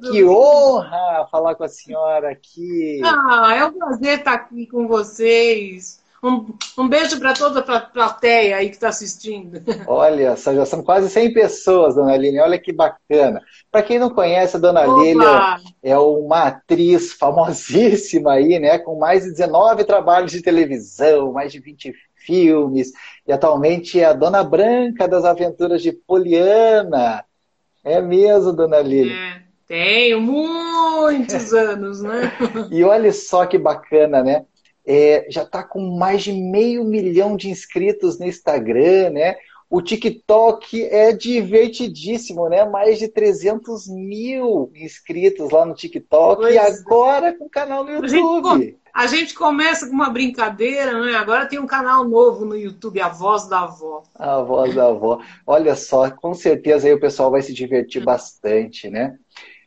Que honra falar com a senhora aqui. Ah, é um prazer estar aqui com vocês. Um, um beijo para toda a plateia aí que está assistindo. Olha, já são quase 100 pessoas, dona Aline. Olha que bacana. Para quem não conhece, a dona Lília é uma atriz famosíssima aí, né? Com mais de 19 trabalhos de televisão, mais de 20 filmes. E atualmente é a dona Branca das Aventuras de Poliana. É mesmo, dona Lília? É, tenho muitos anos, né? e olha só que bacana, né? é, já está com mais de meio milhão de inscritos no Instagram, né? O TikTok é divertidíssimo, né? Mais de 300 mil inscritos lá no TikTok pois e é. agora é. com o canal no YouTube. A gente, a gente, começa com uma brincadeira, né? Agora tem um canal novo no YouTube, A Voz da Avó. A Voz da Avó. Olha só, com certeza aí o pessoal vai se divertir bastante, né?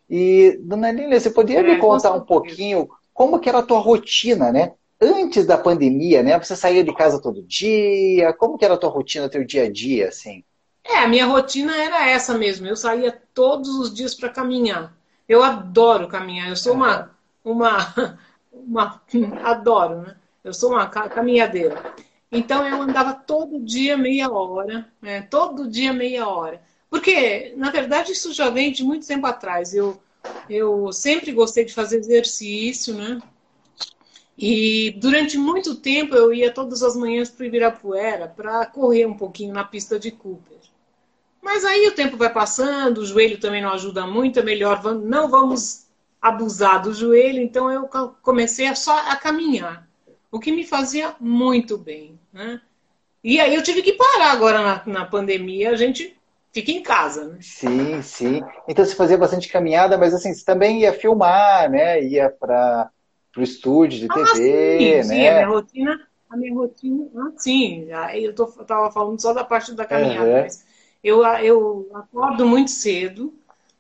E, dona Lília, você poderia é, me contar um pouquinho como que era a tua rotina, né? antes da pandemia, né? Você saía de casa todo dia? Como que era a tua rotina, teu dia a dia, assim? É, a minha rotina era essa mesmo. Eu saía todos os dias para caminhar. Eu adoro caminhar. Eu sou uma, uma, uma, adoro, né? Eu sou uma caminhadeira. Então eu andava todo dia meia hora, né? Todo dia meia hora. Porque, na verdade, isso já vem de muito tempo atrás. Eu, eu sempre gostei de fazer exercício, né? E durante muito tempo eu ia todas as manhãs para o Ibirapuera para correr um pouquinho na pista de Cooper. Mas aí o tempo vai passando, o joelho também não ajuda muito, é melhor não vamos abusar do joelho, então eu comecei a só a caminhar, o que me fazia muito bem. Né? E aí eu tive que parar agora na, na pandemia, a gente fica em casa. Né? Sim, sim. Então você fazia bastante caminhada, mas assim, você também ia filmar, né? Ia para o estúdio de ah, TV, sim, né? Sim, a minha rotina, a minha rotina, ah, sim, eu estava falando só da parte da caminhada, uhum. mas eu, eu acordo muito cedo,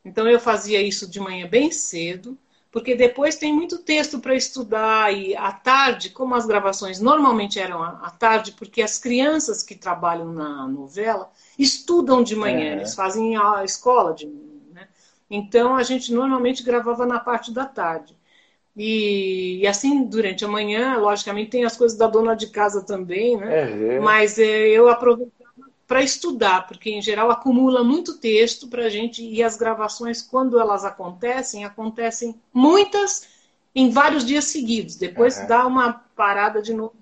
então eu fazia isso de manhã bem cedo, porque depois tem muito texto para estudar e à tarde, como as gravações normalmente eram à tarde, porque as crianças que trabalham na novela estudam de manhã, eles fazem a escola de manhã, né? Então a gente normalmente gravava na parte da tarde. E, e, assim, durante a manhã, logicamente, tem as coisas da dona de casa também, né? Mas é, eu aproveitava para estudar, porque em geral acumula muito texto para a gente e as gravações, quando elas acontecem, acontecem muitas em vários dias seguidos. Depois uhum. dá uma parada de novo.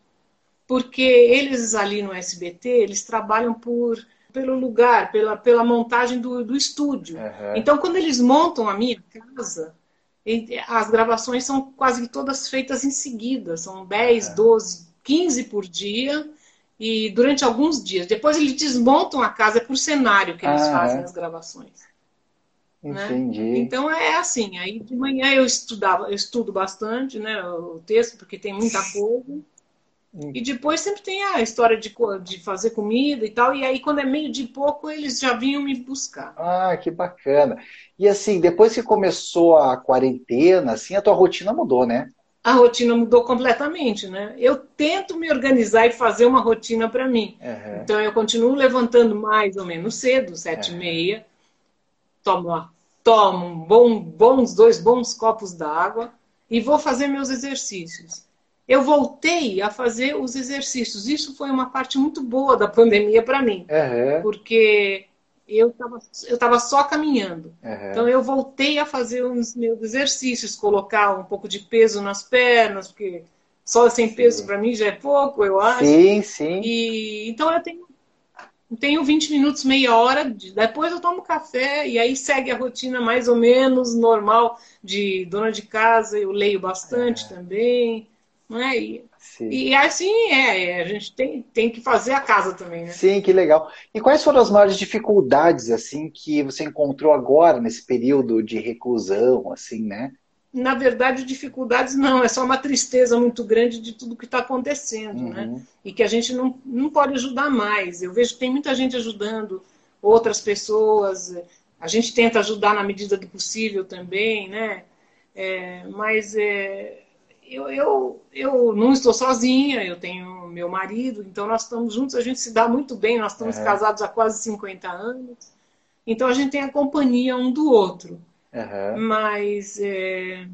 Porque eles ali no SBT, eles trabalham por pelo lugar, pela, pela montagem do, do estúdio. Uhum. Então, quando eles montam a minha casa, as gravações são quase todas feitas em seguida, são 10, 12, 15 por dia e durante alguns dias. Depois eles desmontam a casa, é por cenário que eles ah, fazem é? as gravações. Né? Entendi. Né? Então é assim, aí de manhã eu estudava, eu estudo bastante, né, o texto, porque tem muita coisa. E depois sempre tem a história de, de fazer comida e tal. E aí, quando é meio de pouco, eles já vinham me buscar. Ah, que bacana. E assim, depois que começou a quarentena, assim, a tua rotina mudou, né? A rotina mudou completamente, né? Eu tento me organizar e fazer uma rotina para mim. Uhum. Então, eu continuo levantando mais ou menos cedo, sete uhum. e meia. Tomo, tomo bom, bons, dois bons copos d'água e vou fazer meus exercícios eu voltei a fazer os exercícios. Isso foi uma parte muito boa da pandemia para mim, uhum. porque eu estava eu tava só caminhando. Uhum. Então eu voltei a fazer os meus exercícios, colocar um pouco de peso nas pernas, porque só sem peso para mim já é pouco, eu acho. Sim, sim. E então eu tenho tenho 20 minutos, meia hora, depois eu tomo café e aí segue a rotina mais ou menos normal de dona de casa, eu leio bastante é. também. Né? E, e assim é, é, a gente tem, tem que fazer a casa também, né? Sim, que legal. E quais foram as maiores dificuldades, assim, que você encontrou agora, nesse período de reclusão, assim, né? Na verdade, dificuldades não, é só uma tristeza muito grande de tudo que está acontecendo, né? uhum. né? E que a gente não, não pode ajudar mais. Eu vejo que tem muita gente ajudando outras pessoas, a gente tenta ajudar na medida do possível também, né? É, mas é, eu, eu, eu não estou sozinha, eu tenho meu marido, então nós estamos juntos, a gente se dá muito bem, nós estamos casados há quase 50 anos, então a gente tem a companhia um do outro. Uhum. Mas, é...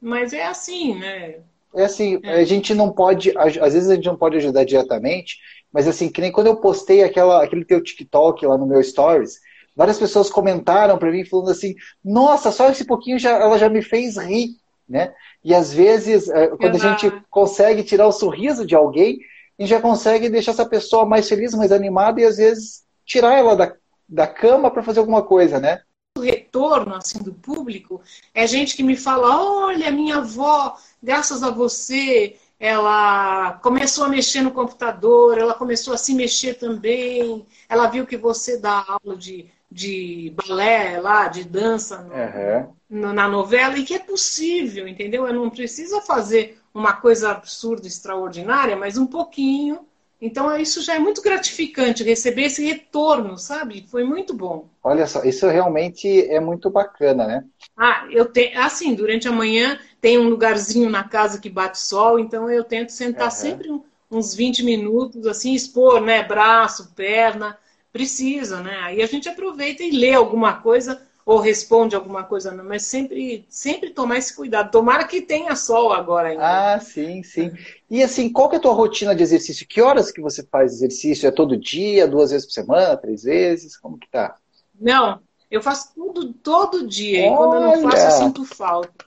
mas é assim, né? É assim, é. a gente não pode, às vezes a gente não pode ajudar diretamente, mas assim, que nem quando eu postei aquela, aquele teu TikTok lá no meu Stories, várias pessoas comentaram para mim falando assim, nossa, só esse pouquinho já, ela já me fez rir, né? E às vezes, é, quando a gente consegue tirar o sorriso de alguém, a gente já consegue deixar essa pessoa mais feliz, mais animada e às vezes tirar ela da, da cama para fazer alguma coisa, né? O retorno assim do público é gente que me fala: olha, minha avó, graças a você, ela começou a mexer no computador, ela começou a se mexer também, ela viu que você dá aula de, de balé lá, de dança no, uhum. no, na novela, e que é possível, entendeu? Eu não precisa fazer uma coisa absurda, extraordinária, mas um pouquinho então, isso já é muito gratificante, receber esse retorno, sabe? Foi muito bom. Olha só, isso realmente é muito bacana, né? Ah, eu tenho. Assim, durante a manhã tem um lugarzinho na casa que bate sol, então eu tento sentar uhum. sempre uns 20 minutos, assim, expor, né? Braço, perna. Precisa, né? Aí a gente aproveita e lê alguma coisa ou responde alguma coisa, não, mas sempre, sempre tomar esse cuidado. Tomara que tenha sol agora ainda. Ah, sim, sim. E assim, qual que é a tua rotina de exercício? Que horas que você faz exercício? É todo dia, duas vezes por semana, três vezes? Como que tá? Não, eu faço tudo todo dia. Olha. E quando eu não faço, eu sinto falta.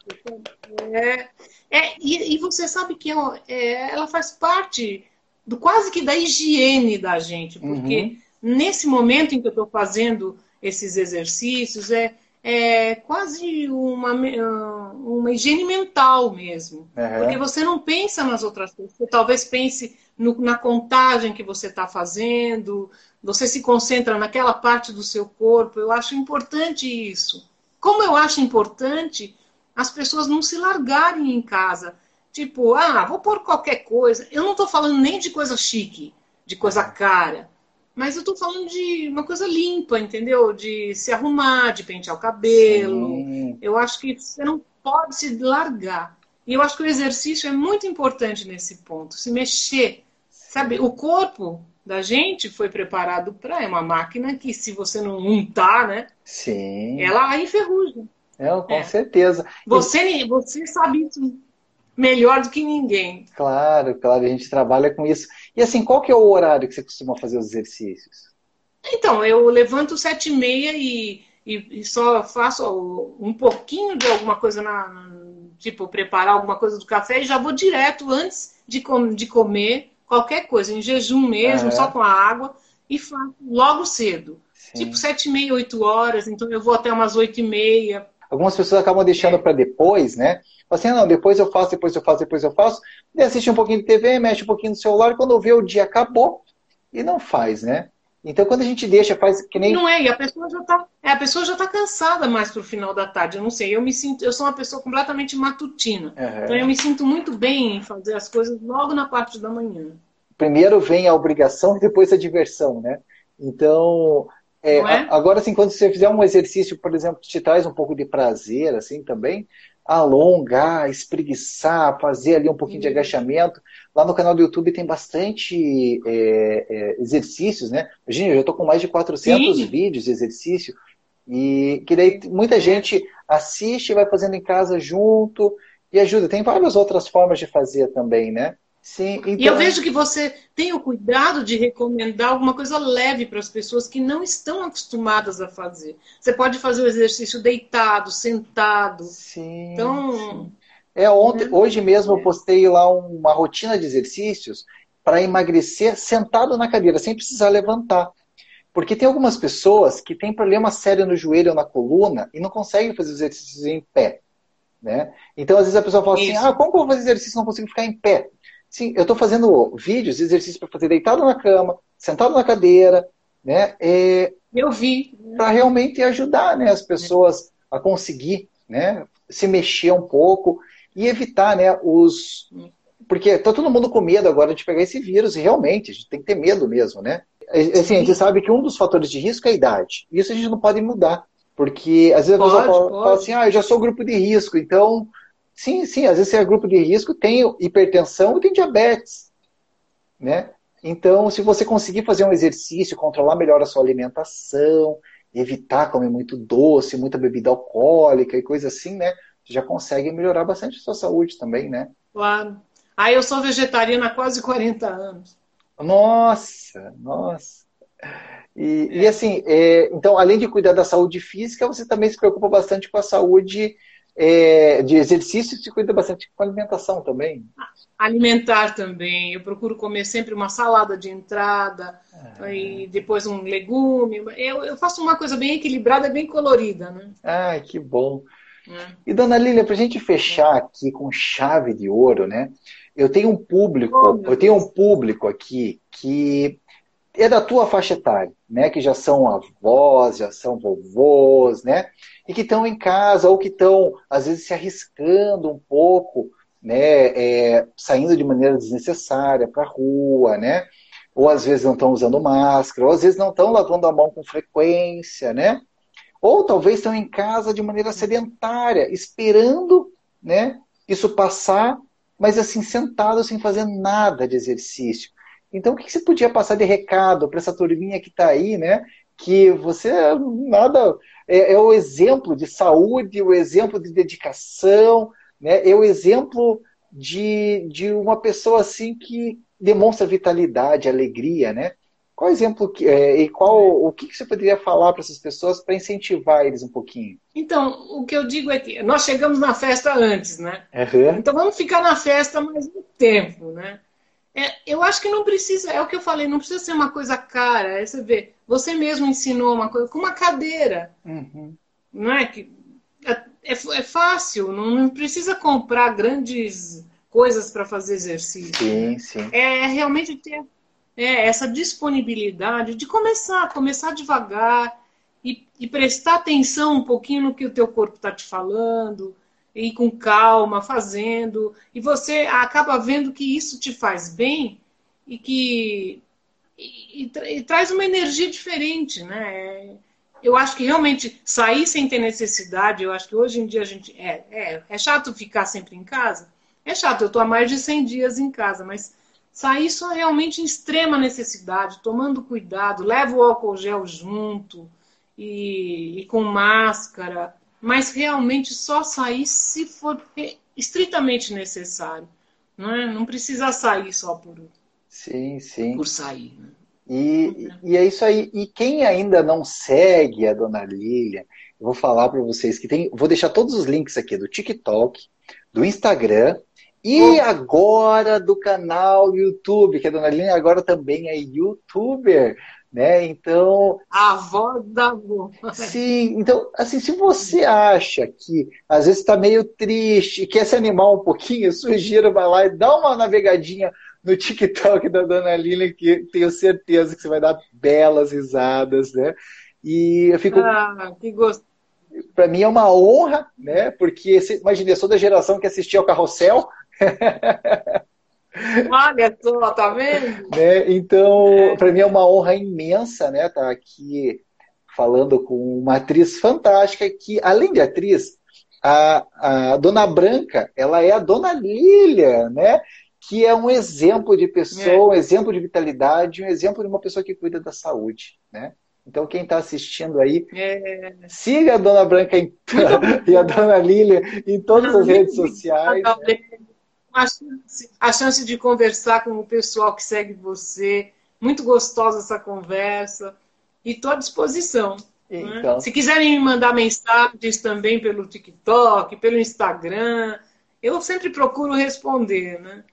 É, é, e, e você sabe que ela, é, ela faz parte do quase que da higiene da gente, porque uhum. Nesse momento em que eu estou fazendo esses exercícios, é, é quase uma, uma higiene mental mesmo. Uhum. Porque você não pensa nas outras coisas. Você talvez pense no, na contagem que você está fazendo, você se concentra naquela parte do seu corpo. Eu acho importante isso. Como eu acho importante as pessoas não se largarem em casa. Tipo, ah, vou pôr qualquer coisa. Eu não estou falando nem de coisa chique, de coisa cara. Mas eu tô falando de uma coisa limpa, entendeu? De se arrumar, de pentear o cabelo. Sim. Eu acho que você não pode se largar. E eu acho que o exercício é muito importante nesse ponto. Se mexer. Sabe, o corpo da gente foi preparado para. É uma máquina que, se você não untar, né? Sim. Ela enferruja. É, com é. certeza. Você, você sabe isso melhor do que ninguém. Claro, claro, a gente trabalha com isso. E assim, qual que é o horário que você costuma fazer os exercícios? Então, eu levanto sete e meia e, e, só faço um pouquinho de alguma coisa na, tipo preparar alguma coisa do café e já vou direto antes de, com, de comer qualquer coisa, em jejum mesmo, uhum. só com a água e faço logo cedo. Sim. Tipo sete e meia, oito horas, então eu vou até umas oito e meia. Algumas pessoas acabam deixando é. para depois, né? Assim, ah, não, depois eu faço, depois eu faço, depois eu faço. E assiste um pouquinho de TV, mexe um pouquinho no celular, quando vê o dia acabou e não faz, né? Então, quando a gente deixa, faz que nem. Não é, e a pessoa já está é, a pessoa já tá cansada mais pro final da tarde. Eu não sei, eu me sinto, eu sou uma pessoa completamente matutina. Uhum. Então, eu me sinto muito bem em fazer as coisas logo na parte da manhã. Primeiro vem a obrigação e depois a diversão, né? Então, é, é? agora, assim, quando você fizer um exercício, por exemplo, que te traz um pouco de prazer, assim, também, alongar, espreguiçar, fazer ali um pouquinho de uhum. agachamento. Lá no canal do YouTube tem bastante é, é, exercícios, né? Gente, eu já estou com mais de 400 Sim. vídeos de exercício. E que daí muita gente assiste, vai fazendo em casa junto e ajuda. Tem várias outras formas de fazer também, né? Sim, então... E eu então vejo que você tem o cuidado de recomendar alguma coisa leve para as pessoas que não estão acostumadas a fazer. Você pode fazer o exercício deitado, sentado. Sim. Então. Sim. É, ontem, né? hoje mesmo eu é. postei lá uma rotina de exercícios para emagrecer sentado na cadeira, sem precisar levantar. Porque tem algumas pessoas que têm problema sério no joelho ou na coluna e não conseguem fazer exercícios em pé. Né? Então, às vezes a pessoa fala assim, Isso. assim: ah, como que eu vou fazer exercício se não consigo ficar em pé? Sim, eu estou fazendo vídeos, exercícios para fazer deitado na cama, sentado na cadeira, né? É, eu vi. Para realmente ajudar né, as pessoas a conseguir né, se mexer um pouco e evitar né, os. Porque está todo mundo com medo agora de pegar esse vírus, e realmente, a gente tem que ter medo mesmo, né? Assim, a gente sabe que um dos fatores de risco é a idade. Isso a gente não pode mudar. Porque às vezes pode, a pessoa fala, fala assim, ah, eu já sou grupo de risco, então Sim, sim, às vezes você é grupo de risco, tem hipertensão e tem diabetes, né? Então, se você conseguir fazer um exercício, controlar melhor a sua alimentação evitar comer muito doce, muita bebida alcoólica e coisa assim, né? Já consegue melhorar bastante a sua saúde também, né? Claro. Ah, eu sou vegetariana há quase 40 anos. Nossa, nossa. E, é. e assim, é, então, além de cuidar da saúde física, você também se preocupa bastante com a saúde é, de exercício se cuida bastante com alimentação também. Alimentar também. Eu procuro comer sempre uma salada de entrada ah. e depois um legume. Eu, eu faço uma coisa bem equilibrada, bem colorida, né? Ah, que bom. É. E dona Lília, para a gente fechar aqui com chave de ouro, né? Eu tenho um público, oh, eu tenho um público aqui que é da tua faixa etária, né? Que já são avós, já são vovôs, né? E que estão em casa ou que estão, às vezes, se arriscando um pouco, né? É, saindo de maneira desnecessária para a rua, né? Ou às vezes não estão usando máscara, ou às vezes não estão lavando a mão com frequência, né? Ou talvez estão em casa de maneira sedentária, esperando, né? Isso passar mas assim, sentado sem fazer nada de exercício. Então, o que você podia passar de recado para essa turminha que está aí, né? Que você nada é, é, o exemplo de saúde, o exemplo de dedicação, né? É o exemplo de, de uma pessoa assim que demonstra vitalidade, alegria, né? Qual exemplo que, é, e qual o que, que você poderia falar para essas pessoas para incentivar eles um pouquinho? Então, o que eu digo é que nós chegamos na festa antes, né? Uhum. Então vamos ficar na festa mais um tempo, né? É, eu acho que não precisa, é o que eu falei, não precisa ser uma coisa cara. É você vê, você mesmo ensinou uma coisa com uma cadeira, uhum. não é que é, é, é fácil, não, não, precisa comprar grandes coisas para fazer exercício. Sim, sim. É realmente ter é, essa disponibilidade de começar, começar devagar e, e prestar atenção um pouquinho no que o teu corpo está te falando, e com calma, fazendo, e você acaba vendo que isso te faz bem e que e, e, e, traz uma energia diferente, né? Eu acho que realmente sair sem ter necessidade, eu acho que hoje em dia a gente é, é, é chato ficar sempre em casa. É chato, eu estou há mais de 100 dias em casa, mas Sair só realmente em extrema necessidade, tomando cuidado, leva o álcool gel junto e, e com máscara, mas realmente só sair se for estritamente necessário. Não, é? não precisa sair só por, sim, sim. por sair. Né? E, e é isso aí. E quem ainda não segue a Dona Lília, eu vou falar para vocês que tem. Vou deixar todos os links aqui do TikTok, do Instagram e agora do canal YouTube, que a Dona Lina agora também é youtuber, né? Então. A voz da voz. Sim, então, assim, se você acha que às vezes está meio triste e quer se animar um pouquinho, eu sugiro, vai lá e dá uma navegadinha no TikTok da Dona Lina, que tenho certeza que você vai dar belas risadas, né? E eu fico. Ah, que gostoso. Para mim é uma honra, né? Porque, imagina, eu sou da geração que assistia ao Carrossel, Olha só, tá vendo? Né? Então, é. para mim é uma honra imensa, né, estar tá aqui falando com uma atriz fantástica que, além de atriz, a, a Dona Branca, ela é a Dona Lília, né? Que é um exemplo de pessoa, é. um exemplo de vitalidade, um exemplo de uma pessoa que cuida da saúde, né? Então, quem está assistindo aí, é. siga a Dona Branca em, e a Dona Lília em todas as redes sociais. Né? A chance, a chance de conversar com o pessoal que segue você. Muito gostosa essa conversa. E estou à disposição. Né? Então... Né? Se quiserem me mandar mensagens também pelo TikTok, pelo Instagram, eu sempre procuro responder. Né?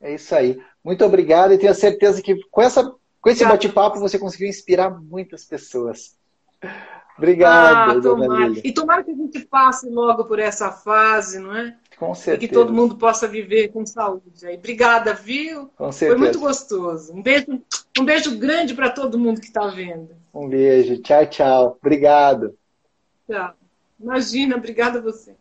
É isso aí. Muito obrigado e tenho certeza que com, essa, com esse bate-papo você conseguiu inspirar muitas pessoas. Obrigado, ah, tomara. E tomara que a gente passe logo por essa fase, não é? Com certeza. E que todo mundo possa viver com saúde. Aí. Obrigada, viu? Com certeza. Foi muito gostoso. Um beijo, um beijo grande para todo mundo que está vendo. Um beijo. Tchau, tchau. Obrigado. Tchau. Imagina, obrigada a você.